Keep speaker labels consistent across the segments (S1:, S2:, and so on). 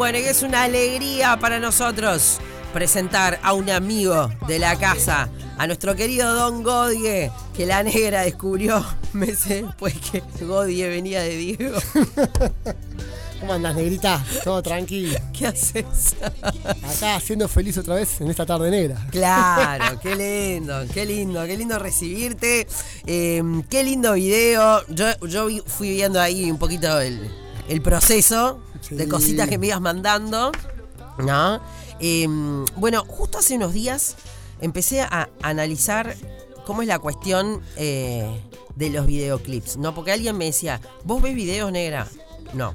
S1: Bueno, y es una alegría para nosotros presentar a un amigo de la casa, a nuestro querido Don Godie, que la negra descubrió meses después que Godie venía de Diego.
S2: ¿Cómo andas, negrita? Todo tranquilo.
S1: ¿Qué haces?
S2: Acá siendo feliz otra vez en esta tarde negra.
S1: Claro, qué lindo, qué lindo, qué lindo recibirte. Eh, qué lindo video. Yo, yo fui viendo ahí un poquito el, el proceso de cositas que me ibas mandando. ¿No? Eh, bueno, justo hace unos días empecé a analizar cómo es la cuestión eh, de los videoclips, ¿no? Porque alguien me decía, ¿vos ves videos, negra? No.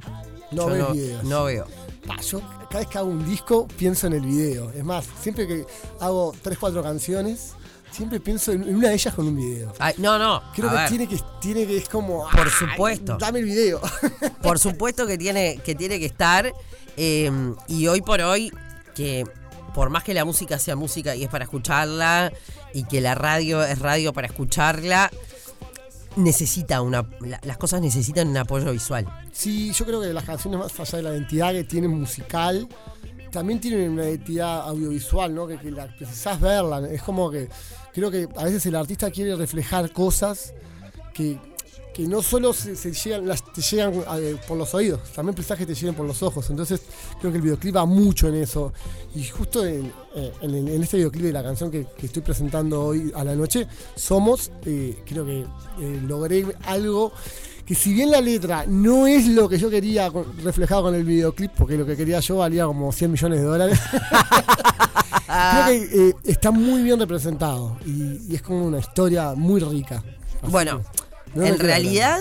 S2: No videos.
S1: No veo.
S2: Pa, yo cada vez que hago un disco pienso en el video. Es más, siempre que hago 3, 4 canciones, siempre pienso en una de ellas con un video.
S1: Ay, no, no.
S2: Creo que
S1: ver.
S2: tiene que tiene que es como
S1: Por
S2: ¡ay,
S1: supuesto.
S2: Dame el video.
S1: Por supuesto que tiene que, tiene que estar. eh, y hoy por hoy, que por más que la música sea música y es para escucharla, y que la radio es radio para escucharla, necesita una. la- las cosas necesitan un apoyo visual.
S2: Sí, yo creo que las canciones más allá de la identidad que tienen musical, también tienen una identidad audiovisual, ¿no? Que, que la precisás verla. Es como que creo que a veces el artista quiere reflejar cosas que, que no solo se, llegan, las, te llegan eh, por los oídos, también precisás que te lleguen por los ojos. Entonces creo que el videoclip va mucho en eso. Y justo en, eh, en- este videoclip de la canción que, estoy presentando hoy a la noche, Somos, eh, creo que logré algo que si bien la letra no es lo que yo quería reflejado con el videoclip, porque lo que quería yo valía como 100 millones de dólares, creo que eh, está muy bien representado y, y es como una historia muy rica. Así
S1: Bueno,
S2: que, no me
S1: en realidad,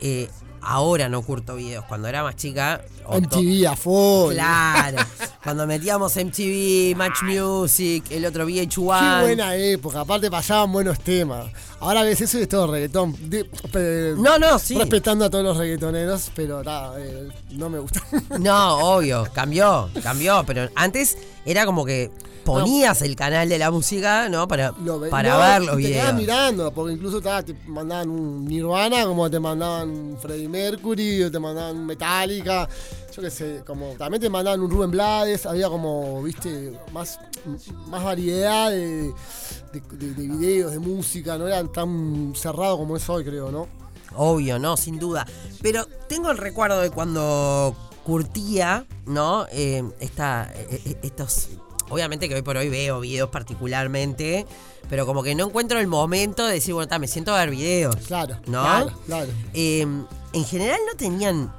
S1: eh, ahora no curto videos. Cuando era más chica.
S2: MTV a full.
S1: Claro. Cuando metíamos MTV, Match Music, el otro
S2: Qué
S1: VH1.
S2: buena época, aparte pasaban buenos temas. Ahora ves eso y es todo reggaetón.
S1: No, no, sí.
S2: Respetando a todos los reggaetoneros, pero ta, eh, no me gusta.
S1: No, obvio, cambió, cambió, pero antes era como que ponías el canal de la música, ¿no? Para,
S2: ve-
S1: para
S2: no,
S1: ver los
S2: te
S1: videos.
S2: mirando, porque incluso ta, te mandaban un Nirvana, como te mandaban Freddie Mercury, o te mandaban un Metallica, yo qué sé, como también te mandaban un Rubén Blades, había como, viste, más, más variedad de, de- de- de videos, de música, no era tan cerrado como es hoy, creo, ¿no?
S1: Obvio, no, sin duda. Pero tengo el recuerdo de cuando curtía, ¿no? Eh, esta, eh, eh, estos. Obviamente que hoy por hoy veo videos particularmente, pero como que no encuentro el momento de decir, bueno, ta, me siento a ver videos.
S2: Claro,
S1: ¿No?
S2: claro, claro.
S1: Eh, en general no tenían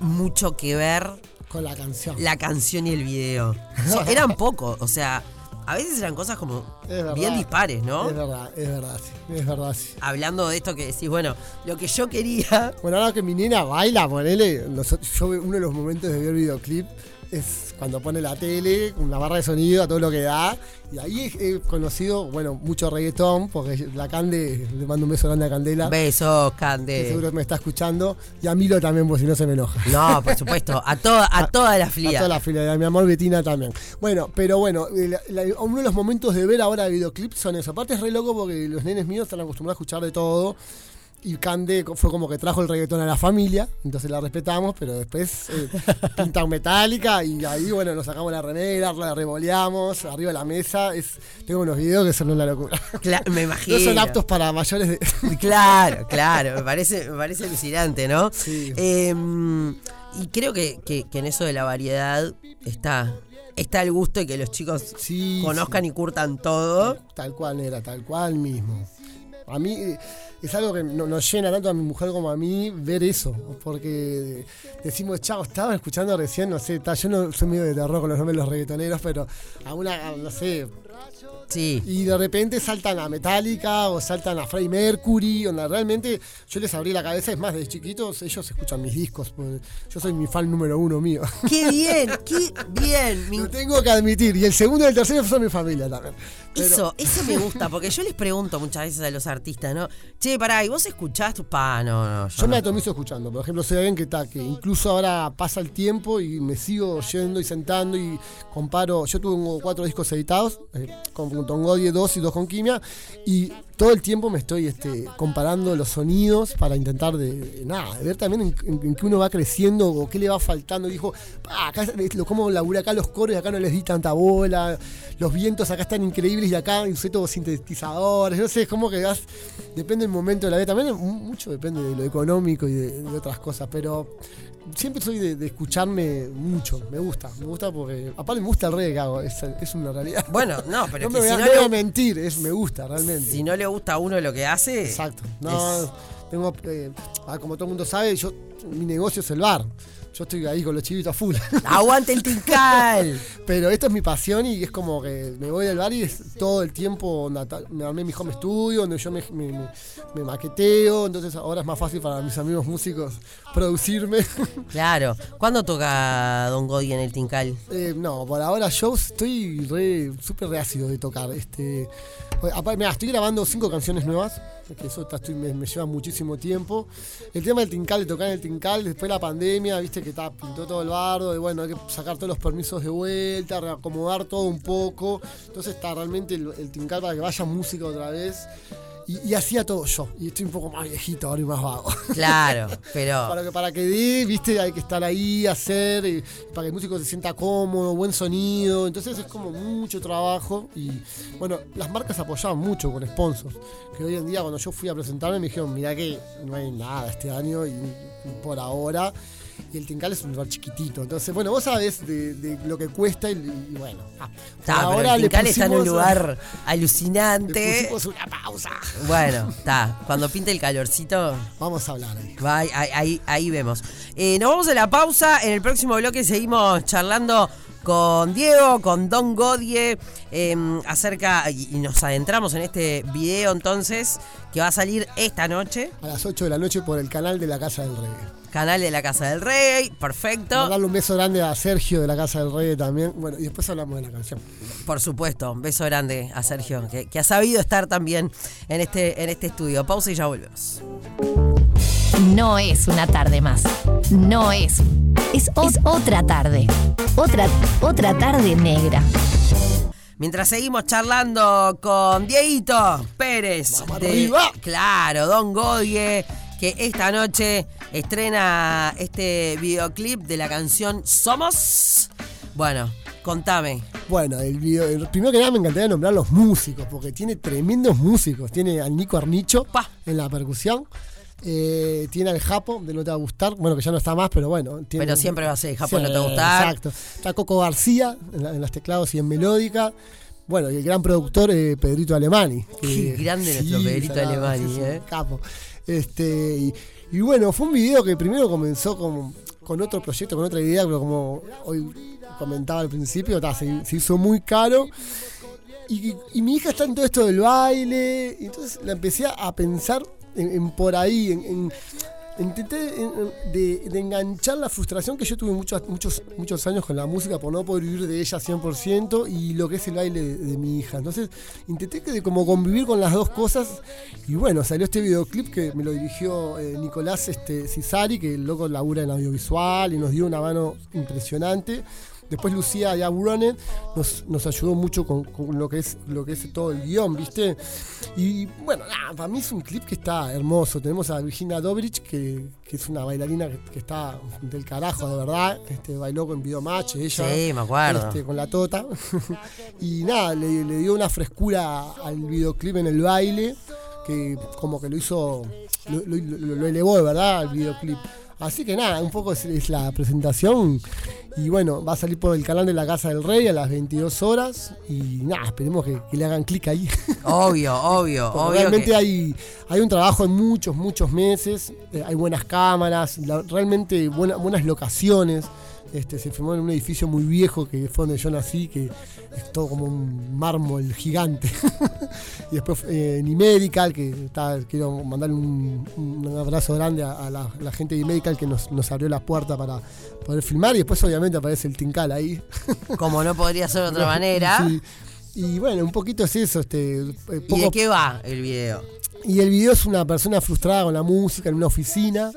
S1: mucho que ver
S2: Con la canción.
S1: la canción y el video. So- eran pocos, o sea, a veces eran cosas como
S2: verdad.
S1: bien dispares, ¿no?
S2: Es verdad, es verdad, sí, es verdad, sí.
S1: Hablando de esto que decís, bueno, lo que yo quería.
S2: Bueno, ahora que mi nena baila, ponele, nosotros- yo veo- uno de los momentos de ver el videoclip es cuando pone la tele, con una barra de sonido, a todo lo que da. Y ahí he, conocido, bueno, mucho reggaetón, porque la Cande, le mando un beso grande a Candela,
S1: Besos,
S2: que
S1: Cande.
S2: seguro me está escuchando. Y a Milo también, porque si no se me enoja.
S1: No, por supuesto, a toda, a toda la
S2: A
S1: flia.
S2: toda la fila, y a mi amor Betina también. Bueno, pero bueno, la- uno de los momentos de ver ahora videoclips son eso. Aparte es re loco porque los nenes míos están acostumbrados a escuchar de todo. Y Cande fue como que trajo el reggaetón a la familia, entonces la respetamos, pero después eh, pintan metálica y ahí, bueno, nos sacamos la remera, la revoleamos, arriba de la mesa. Es, tengo unos videos que son una locura.
S1: Me imagino.
S2: No son aptos para mayores de.
S1: Claro, claro, me parece, me parece alucinante, ¿no?
S2: Sí.
S1: Eh, y creo que, que- que en eso de la variedad está, está el gusto de que los chicos
S2: Sí,
S1: conozcan y curtan todo.
S2: Tal cual era, tal cual mismo. A mí es algo que no- nos llena tanto a mi mujer como a mí ver eso, porque decimos, chao, estaba escuchando recién, no sé, yo no soy medio de terror con los nombres de los reggaetoneros, pero a una, no sé,
S1: Sí.
S2: y de repente saltan a Metallica o saltan a Freddie Mercury, donde realmente yo les abrí la cabeza, es más, de chiquitos ellos escuchan mis discos, porque yo soy mi fan número uno mío.
S1: ¡Qué bien! ¡Qué bien!
S2: Lo tengo que admitir, y el segundo y el tercero son mi familia también. Pero-
S1: Eso, eso me gusta, porque yo les pregunto muchas veces a los artistas, ¿no? Che, pará, ¿y vos escuchás tu pa? No, no, yo
S2: Yo me
S1: no.
S2: atomizo escuchando. Por ejemplo, soy alguien que, ta, que incluso ahora pasa el tiempo y me sigo yendo y sentando y comparo. Yo tengo cuatro discos editados, eh, con Tongodie 2 y dos con Quimia, y todo el tiempo me estoy este, comparando los sonidos para intentar de, nada, de ver también en, en, qué uno va creciendo o qué le va faltando. Dijo, ah, acá lo como labura acá los coros y acá no les di tanta bola, los vientos acá están increíbles y acá usé todos sintetizadores, no sé, es como que vas, depende del momento de la vida, también mucho depende de lo económico y de, de otras cosas, pero siempre soy de, escucharme mucho, me gusta, me gusta porque aparte me gusta el reggae que hago, es, una realidad.
S1: Bueno, no, pero
S2: no me, voy, a, no mentir, es, me gusta realmente.
S1: Si no le gusta a uno lo que hace.
S2: Exacto. No, tengo, eh, ah, como todo el mundo sabe, yo mi negocio es el bar yo estoy ahí con los chivitos a full.
S1: ¡Aguante el tincal!
S2: Pero esto es mi pasión y es como que me voy del bar y es todo el tiempo, me armé mi home studio, donde yo me, maqueteo, entonces ahora es más fácil para mis amigos músicos producirme.
S1: Claro. ¿Cuándo toca Don Godi en el tincal?
S2: Eh, no, por ahora shows estoy re, súper reácido de tocar. Este, mira, estoy grabando cinco canciones nuevas que eso me, lleva muchísimo tiempo. El tema del Tincal, de tocar en el Tincal, después de la pandemia, viste que está, pintó todo el bardo, y bueno, hay que sacar todos los permisos de vuelta, reacomodar todo un poco. Entonces está realmente el Tincal para que vaya música otra vez. Y, hacía todo yo. Y estoy un poco más viejito ahora y más vago.
S1: Claro, pero.
S2: para que para que dé, viste, hay que estar ahí, hacer, para que el músico se sienta cómodo, buen sonido. Entonces es como mucho trabajo. Y bueno, las marcas apoyaban mucho con sponsors. Que hoy en día, cuando yo fui a presentarme, me dijeron: Mira que no hay nada este año y por ahora y el Tincal es un lugar chiquitito. Entonces, bueno, vos sabés de, lo que cuesta y, bueno.
S1: Ah, ahora el Tincal está en un lugar alucinante.
S2: Le pusimos una pausa.
S1: Bueno, está. Cuando pinte el calorcito.
S2: Vamos a hablar ahí.
S1: ahí, ahí, vemos. Eh, nos vamos a la pausa. En el próximo bloque seguimos charlando con Diego, con Don Godie, em, acerca, y, nos adentramos en este video entonces, que va a salir esta noche.
S2: A las 8 de la noche por el canal de la Casa del Rey.
S1: Canal de la Casa del Rey, perfecto.
S2: Darle un beso grande a Sergio de la Casa del Rey también. Bueno, y después hablamos de la canción.
S1: Por supuesto, un beso grande a Sergio, que, ha sabido estar también en este, en este estudio. Pausa y ya volvemos.
S3: No es una tarde más. No es. Es, es otra tarde. Otra, otra tarde negra.
S1: Mientras seguimos charlando con Dieguito Pérez.
S2: de,
S1: Claro, Don Godie que esta noche estrena este videoclip de la canción Somos. Bueno, contame.
S2: Bueno, el video, primero que nada me encantaría nombrar los músicos, porque tiene tremendos músicos. Tiene al Nico Arnicho en la percusión. Eh, tiene al Japo, de No Te Va a Gustar, bueno, que ya no está más, pero bueno.
S1: pero siempre va a ser Japo, No Te Va a Gustar.
S2: Exacto. Está Coco García en, en los teclados y en melódica. Bueno, y el gran productor eh, Pedrito Alemani.
S1: Qué grande nuestro Pedrito Alemani, ¿eh?
S2: Capo. Este, y, bueno, fue un video que primero comenzó con, con otro proyecto, con otra idea, pero como hoy comentaba al principio, se, hizo muy caro. Y, mi hija está en todo esto del baile, y entonces la empecé a pensar en, por ahí, en intenté de, enganchar la frustración que yo tuve muchos, muchos, muchos años con la música por no poder vivir de ella 100% y lo que es el baile de, mi hija. Entonces intenté que de como convivir con las dos cosas y bueno, salió este videoclip que me lo dirigió eh, Nicolás este, Cisari, que el loco labura en audiovisual y nos dio una mano impresionante. Después Lucía Yaburonen nos, nos ayudó mucho con, lo, que es, lo que es todo el guion, ¿viste? Y bueno, para mí es un clip que está hermoso. Tenemos a Virginia Dobrich, que, es una bailarina que, está del carajo, de verdad. Este, bailó con Videomatch, ella.
S1: Sí, me acuerdo.
S2: Este, con la tota. y nada, le, dio una frescura al videoclip en el baile, que como que lo hizo, lo, lo elevó de verdad al videoclip. Así que nada, un poco es, la presentación. Y bueno, va a salir por el canal de la Casa del Rey a las 22 horas. Y nada, esperemos que, le hagan clic ahí.
S1: Obvio, obvio, obvio.
S2: Realmente hay, hay un trabajo en muchos, muchos meses. Eh, hay buenas cámaras, realmente buenas locaciones. Este, se filmó en un edificio muy viejo que fue donde yo nací, que es todo como un mármol gigante. y después eh, Medical, que está, quiero mandarle un, abrazo grande a, la, gente de Medical que nos, abrió la puerta para poder filmar. Y después obviamente aparece el Tincal ahí.
S1: como no podría ser de otra manera.
S2: Y bueno, un poquito es eso. Este,
S1: eh, ¿Y de qué va el video?
S2: Y el video es una persona frustrada con la música en una oficina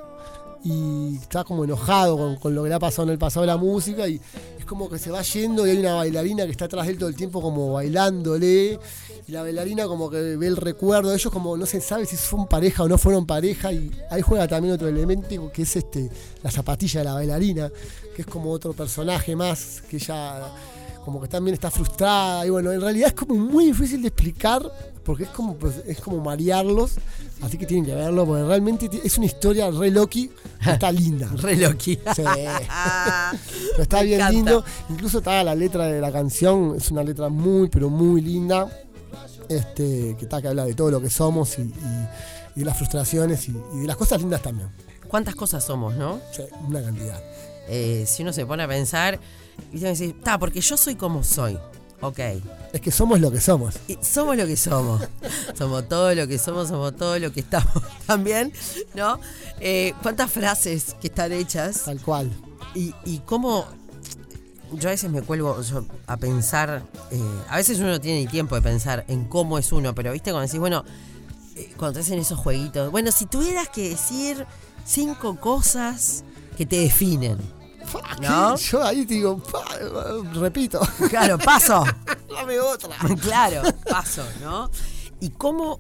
S2: y está como enojado con, con lo que le ha pasado en el pasado de la música y es como que se va yendo y hay una bailarina que está atrás de él todo el tiempo como bailándole y la bailarina como que ve el recuerdo de ellos como no se sabe si fueron pareja o no fueron pareja y ahí juega también otro elemento que es este la zapatilla de la bailarina que es como otro personaje más que ella como que también está frustrada y bueno en realidad es como muy difícil de explicar porque es como pues, es como marearlos así que tienen que verlo porque realmente es una historia re Loki está linda
S1: Re Loki.
S2: Sí. Pero está
S1: Me
S2: bien
S1: encanta.
S2: lindo. Incluso está la letra de la canción, es una letra muy, pero muy linda. Este, que está que habla de todo lo que somos y, y- y de las frustraciones y, y de las cosas lindas también.
S1: ¿Cuántas cosas somos, no?
S2: Sí, una cantidad.
S1: Eh, si uno se pone a pensar, y que decir, está, porque yo soy como soy. Ok.
S2: Es que somos lo que somos.
S1: Y somos lo que somos. somos todo lo que somos, somos todo lo que estamos también, ¿no? Eh, ¿Cuántas frases que están hechas?
S2: Tal cual.
S1: Y, y cómo yo a veces me cuelgo yo, a pensar, eh, a veces uno no tiene ni tiempo de pensar en cómo es uno, pero viste cuando decís, bueno, eh, cuando te hacen esos jueguitos, bueno, si tuvieras que decir cinco cosas que te definen, ¿No?
S2: Yo ahí digo, pa, repito,
S1: claro, paso,
S2: dame otra.
S1: claro, paso, ¿no? Y cómo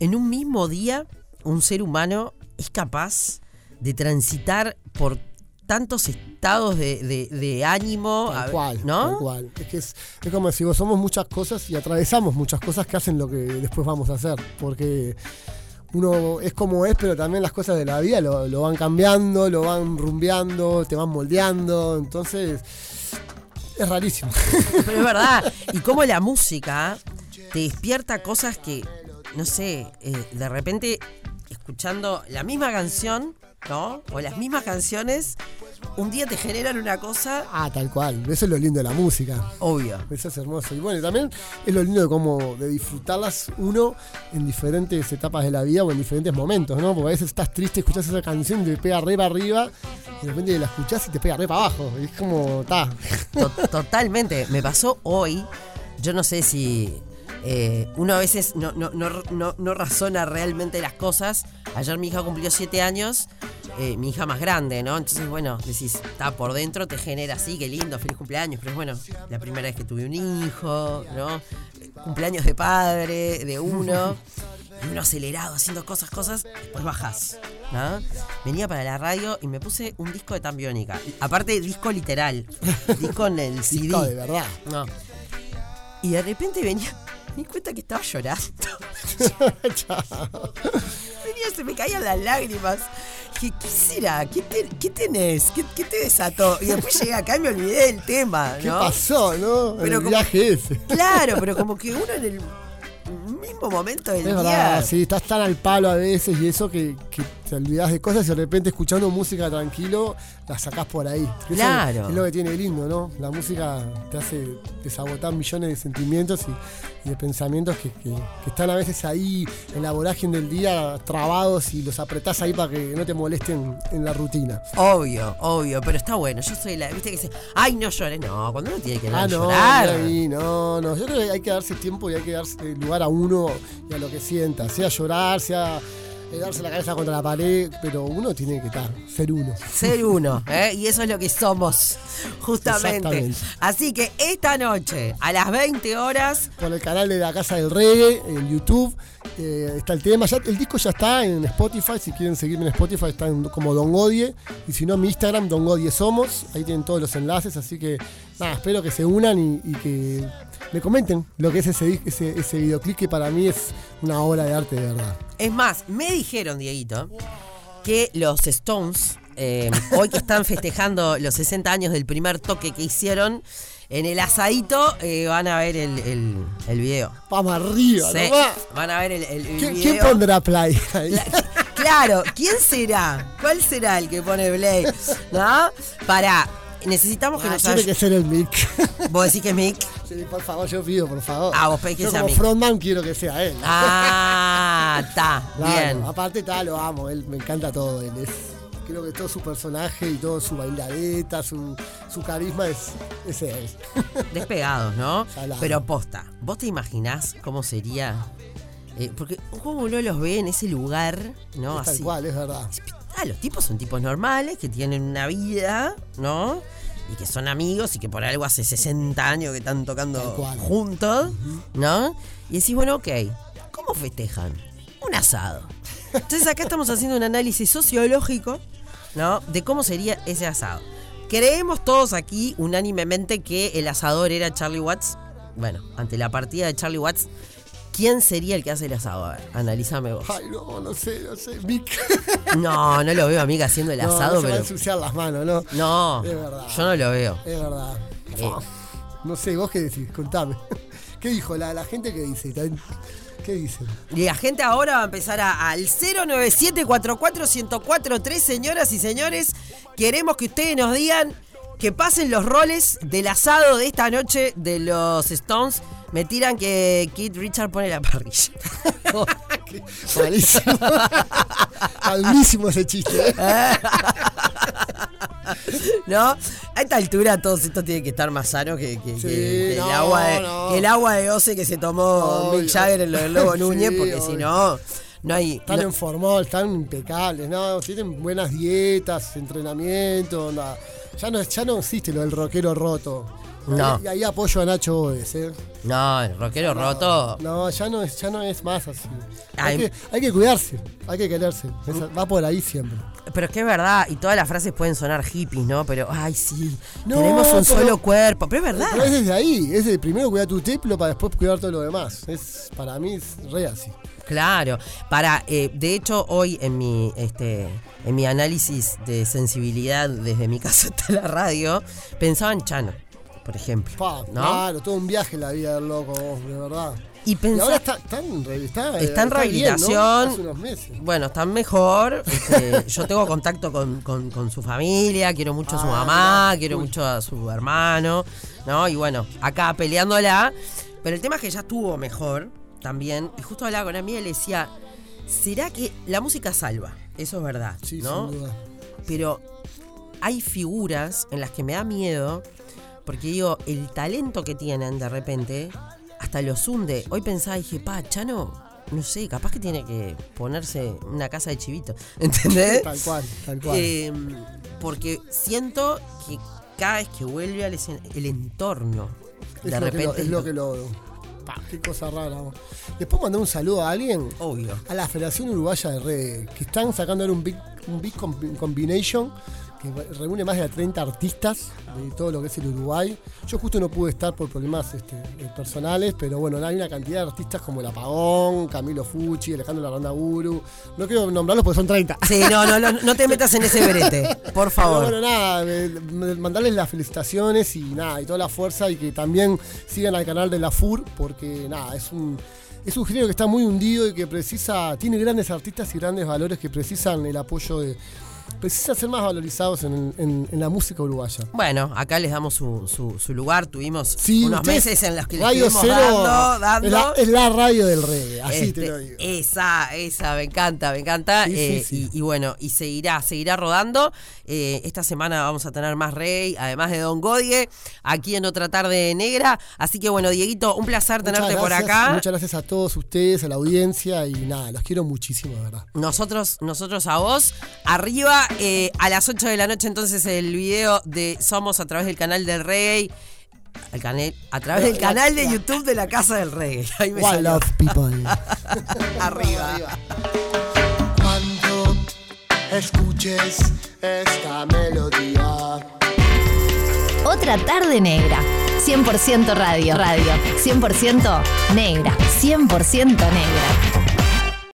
S1: en un mismo día un ser humano es capaz de transitar por tantos estados de, de- de ánimo,
S2: Tal cual,
S1: ¿no?
S2: tal cual. Es que es, es como si vos somos muchas cosas y atravesamos muchas cosas que hacen lo que después vamos a hacer. Porque uno es como es, pero también las cosas de la vida lo, lo van cambiando, lo van rumbeando, te van moldeando. Entonces, es rarísimo.
S1: Pero es verdad. Y cómo la música te despierta cosas que, no sé, eh, de repente escuchando la misma canción, ¿no? O las mismas canciones, un día te generan una cosa,
S2: ah, tal cual. Eso es lo lindo de la música.
S1: obvio.
S2: Eso es hermoso. Y bueno, también es lo lindo de cómo de disfrutarlas uno en diferentes etapas de la vida o en diferentes momentos, ¿no? Porque a veces estás triste, escuchas esa canción y te pega re para arriba, y de repente la escuchás y te pega re para abajo. Y es como, ta.
S1: To- totalmente. Me pasó hoy, yo no sé si eh, uno a veces no, no, no, no, no razona realmente las cosas. Ayer mi hija cumplió siete años, eh, mi hija más grande, ¿no? Entonces, bueno, decís, está por dentro, te genera así, qué lindo, feliz cumpleaños, pero es bueno, la primera vez que tuve un hijo, ¿no? Cumpleaños de padre, de uno. Y uno acelerado, haciendo cosas, cosas, después bajás. ¿no? Venía para la radio y me puse un disco de Tambiónica. Aparte, disco literal. Disco en el CD.
S2: Disco de verdad.
S1: No. Y de repente venía, me di cuenta que estaba llorando. Venía, se me caían las lágrimas. Dije, ¿qué será? ¿Qué, te- qué tenés? ¿Qué, qué te desató? Y después llegué acá y me olvidé del tema,
S2: ¿Qué
S1: ¿no?
S2: pasó, no?
S1: Pero
S2: el
S1: como-
S2: viaje ese.
S1: Claro, pero como que uno en el mismo momento del
S2: Es
S1: día.
S2: verdad, sí, estás tan al palo a veces y eso que, que te olvidás de cosas y de repente escuchando música tranquilo la sacás por ahí. Eso
S1: Claro.
S2: Es lo que tiene lindo, ¿no? La música te hace desabotar millones de sentimientos y, y de pensamientos que, que- que están a veces ahí en la vorágine del día trabados y los apretás ahí para que no te molesten en la rutina.
S1: Obvio, obvio, pero está bueno. Yo soy la, viste que dice, ay, no llores. No, cuando uno tiene que no
S2: Ah, no,
S1: llorar.
S2: ahí, no, no. Yo creo que hay que darse tiempo y hay que darse lugar a uno a lo que sienta. Sea llorar, sea darse la cabeza contra la pared, pero uno tiene que estar, ser uno.
S1: Ser uno, ¿eh? y eso es lo que somos, justamente. Así que esta noche, a las 20 horas,
S2: Por el canal de la Casa del Reggae en YouTube eh, está el tema. Ya, el disco ya está en Spotify. Si quieren seguirme en Spotify, está en- como Don Odie. Y si no, mi Instagram, Don Odie Somos. Ahí tienen todos los enlaces. Así que nada, espero que se unan y, y que me comenten lo que es ese, ese, ese videoclip que para mí es una obra de arte de verdad.
S1: Es más, me dijeron, Dieguito, que los Stones, eh, hoy que están festejando los 60 años del primer toque que hicieron, en el asadito eh, van a ver el, el, el video.
S2: Vamos arriba,
S1: Sí,
S2: nomás.
S1: van a ver el, el- el
S2: ¿Quién,
S1: video.
S2: quién pondrá play? ahí?
S1: Cla- Claro, ¿quién será? ¿Cuál será el que pone Blake? ¿No? Para, necesitamos que
S2: Ah,
S1: nos
S2: tiene
S1: haya-
S2: que ser el Mick.
S1: ¿Vos decís que es Mick?
S2: Sí, por favor, yo pido, por favor.
S1: Ah, vos pedís que
S2: yo
S1: sea
S2: como
S1: Mick.
S2: frontman quiero que sea él.
S1: Ah, está,
S2: Claro,
S1: bien.
S2: Aparte, está, lo amo, él me encanta todo. Él es, creo que todo su personaje y todo su bailadeta, su, su carisma es, es él.
S1: Despegados, ¿no?
S2: Salado.
S1: Pero posta, ¿vos te imaginás cómo sería? Eh, porque cómo uno los ve en ese lugar, ¿no?
S2: Es tal
S1: Así.
S2: cual, es verdad.
S1: Espectacular, los tipos son tipos normales que tienen una vida, ¿no? Y que son amigos y que por algo hace 60 años que están tocando
S2: Tal
S1: juntos, ¿no? Y decís, bueno, ok, ¿cómo festejan? Asado. Entonces acá estamos haciendo un análisis sociológico, ¿no? De cómo sería ese asado. Creemos todos aquí unánimemente que el asador era Charlie Watts. Bueno, ante la partida de Charlie Watts, ¿quién sería el que hace el asado? A ver, analízame vos.
S2: Ay, no, no sé, no sé. Mick.
S1: No, no lo veo amiga haciendo el
S2: No,
S1: asado,
S2: no se va a
S1: pero.
S2: ensuciar las manos, ¿no?
S1: No,
S2: Es verdad.
S1: yo no lo veo.
S2: Es verdad.
S1: Eh.
S2: No sé, vos qué decís, contame. ¿Qué dijo la, la gente que dice? ¿Qué dicen?
S1: Y la gente ahora va a empezar a- al 097-44-1043, señoras y señores. Queremos que ustedes nos digan que pasen los roles del asado de esta noche de los Stones. Me tiran que Kit Richard pone la parrilla.
S2: Malísimo. Malísimo ese chiste. ¿eh?
S1: ¿No? A esta altura todos estos tienen que estar más sanos que, que- que-
S2: Sí,
S1: que el, agua de,
S2: no.
S1: que el agua de Oce que se tomó. Mick Jagger en lo del Lobo
S2: Sí,
S1: Núñez, porque si no, no hay.
S2: Están
S1: no-
S2: en formol, están impecables, ¿no? Tienen buenas dietas, entrenamiento, onda. Ya no, ya no existe lo del rockero roto.
S1: No.
S2: Y ahí apoyo a Nacho Odes, ¿eh?
S1: no, el rockero roto.
S2: No, ya no es, ya no es más así. Hay,
S1: Ay.
S2: que, hay que cuidarse, hay que quererse. Esa- va por ahí siempre.
S1: Pero es que es verdad, y todas las frases pueden sonar hippies, ¿no? Pero, ay, sí,
S2: No,
S1: tenemos un
S2: pero-
S1: solo cuerpo. Pero es verdad.
S2: Pero es desde ahí, es de primero cuidar tu templo para después cuidar todo lo demás. Es, para mí es re así.
S1: Claro. Para, eh, de hecho, hoy en mi, este, en mi análisis de sensibilidad desde mi casa hasta la radio, pensaba en Chano, por ejemplo.
S2: Pa,
S1: ¿no?
S2: Claro, todo un viaje la vida del loco, de verdad.
S1: Y
S2: Y
S1: pensaba.
S2: ahora está, está en, está,
S1: Está en
S2: bien, ¿no?
S1: rehabilitación.
S2: Hace unos meses.
S1: Bueno, están mejor. este, yo tengo contacto con, con- con su familia, quiero mucho a su
S2: Ah,
S1: mamá,
S2: mirá,
S1: quiero
S2: uy.
S1: mucho a su hermano, ¿no? Y bueno, acá peleándola. Pero el tema es que ya estuvo mejor también. Y justo hablaba con amiga y le decía, ¿será que la música salva? Eso es verdad,
S2: Sí,
S1: ¿no?
S2: sin duda.
S1: Pero hay figuras en las que me da miedo, porque digo, el talento que tienen de repente hasta los hunde. Hoy pensaba, dije, pa, Chano, no sé, capaz que tiene que ponerse una casa de chivito, ¿entendés?
S2: Tal cual, tal cual.
S1: Eh, porque siento que cada vez que vuelve al el entorno,
S2: es,
S1: de
S2: lo que
S1: repente...
S2: lo, es lo que lo. Pa, qué cosa rara. Después mandar un saludo a alguien,
S1: Obvio.
S2: a la Federación Uruguaya de Reggae, que están sacando ahora un big, un big combi- combination que reúne más de 30 artistas de todo lo que es el Uruguay. Yo justo no pude estar por problemas este, eh, personales, pero bueno, hay una cantidad de artistas como El Apagón, Camilo Fucci, Alejandro Larrandaburu. No quiero nombrarlos porque son 30.
S1: Sí, no, no, no, no te metas en ese brete, por
S2: Pero
S1: favor.
S2: bueno, nada, mandarles las felicitaciones y nada, y toda la fuerza y que también sigan al canal de la FUR porque nada, es un es un género que está muy hundido y que precisa, tiene grandes artistas y grandes valores que precisan el apoyo de, precisan ser más valorizados en, en- en la música uruguaya.
S1: Bueno, acá les damos su, su- su lugar. Tuvimos
S2: Sí,
S1: unos
S2: ustedes-
S1: meses en los que les
S2: Radio Cero
S1: dando, dando.
S2: Es, la, es la radio del reggae, así
S1: Este,
S2: te lo digo.
S1: Esa, esa, me encanta, me encanta.
S2: Sí,
S1: Eh,
S2: sí.
S1: Y, y bueno, y seguirá, seguirá rodando. Eh, esta semana vamos a tener más Rey, además de Don Godie, aquí en otra tarde negra. Así que bueno, Dieguito, un placer
S2: Muchas
S1: tenerte por acá.
S2: Muchas gracias a todos ustedes, a la audiencia y nada, los quiero muchísimo, de verdad.
S1: Nosotros, nosotros a vos. Arriba, eh, a las 8 de la noche, entonces el video de Somos a través del canal del Reggae. El canal, a través del
S2: La-
S1: canal de
S2: la-
S1: YouTube de la Casa del Reggae. Ahí me
S2: One love people.
S1: Arriba.
S2: Cuando escuches esta melodía.
S3: Otra tarde negra. 100% radio. Radio. 100% negra. 100% negra.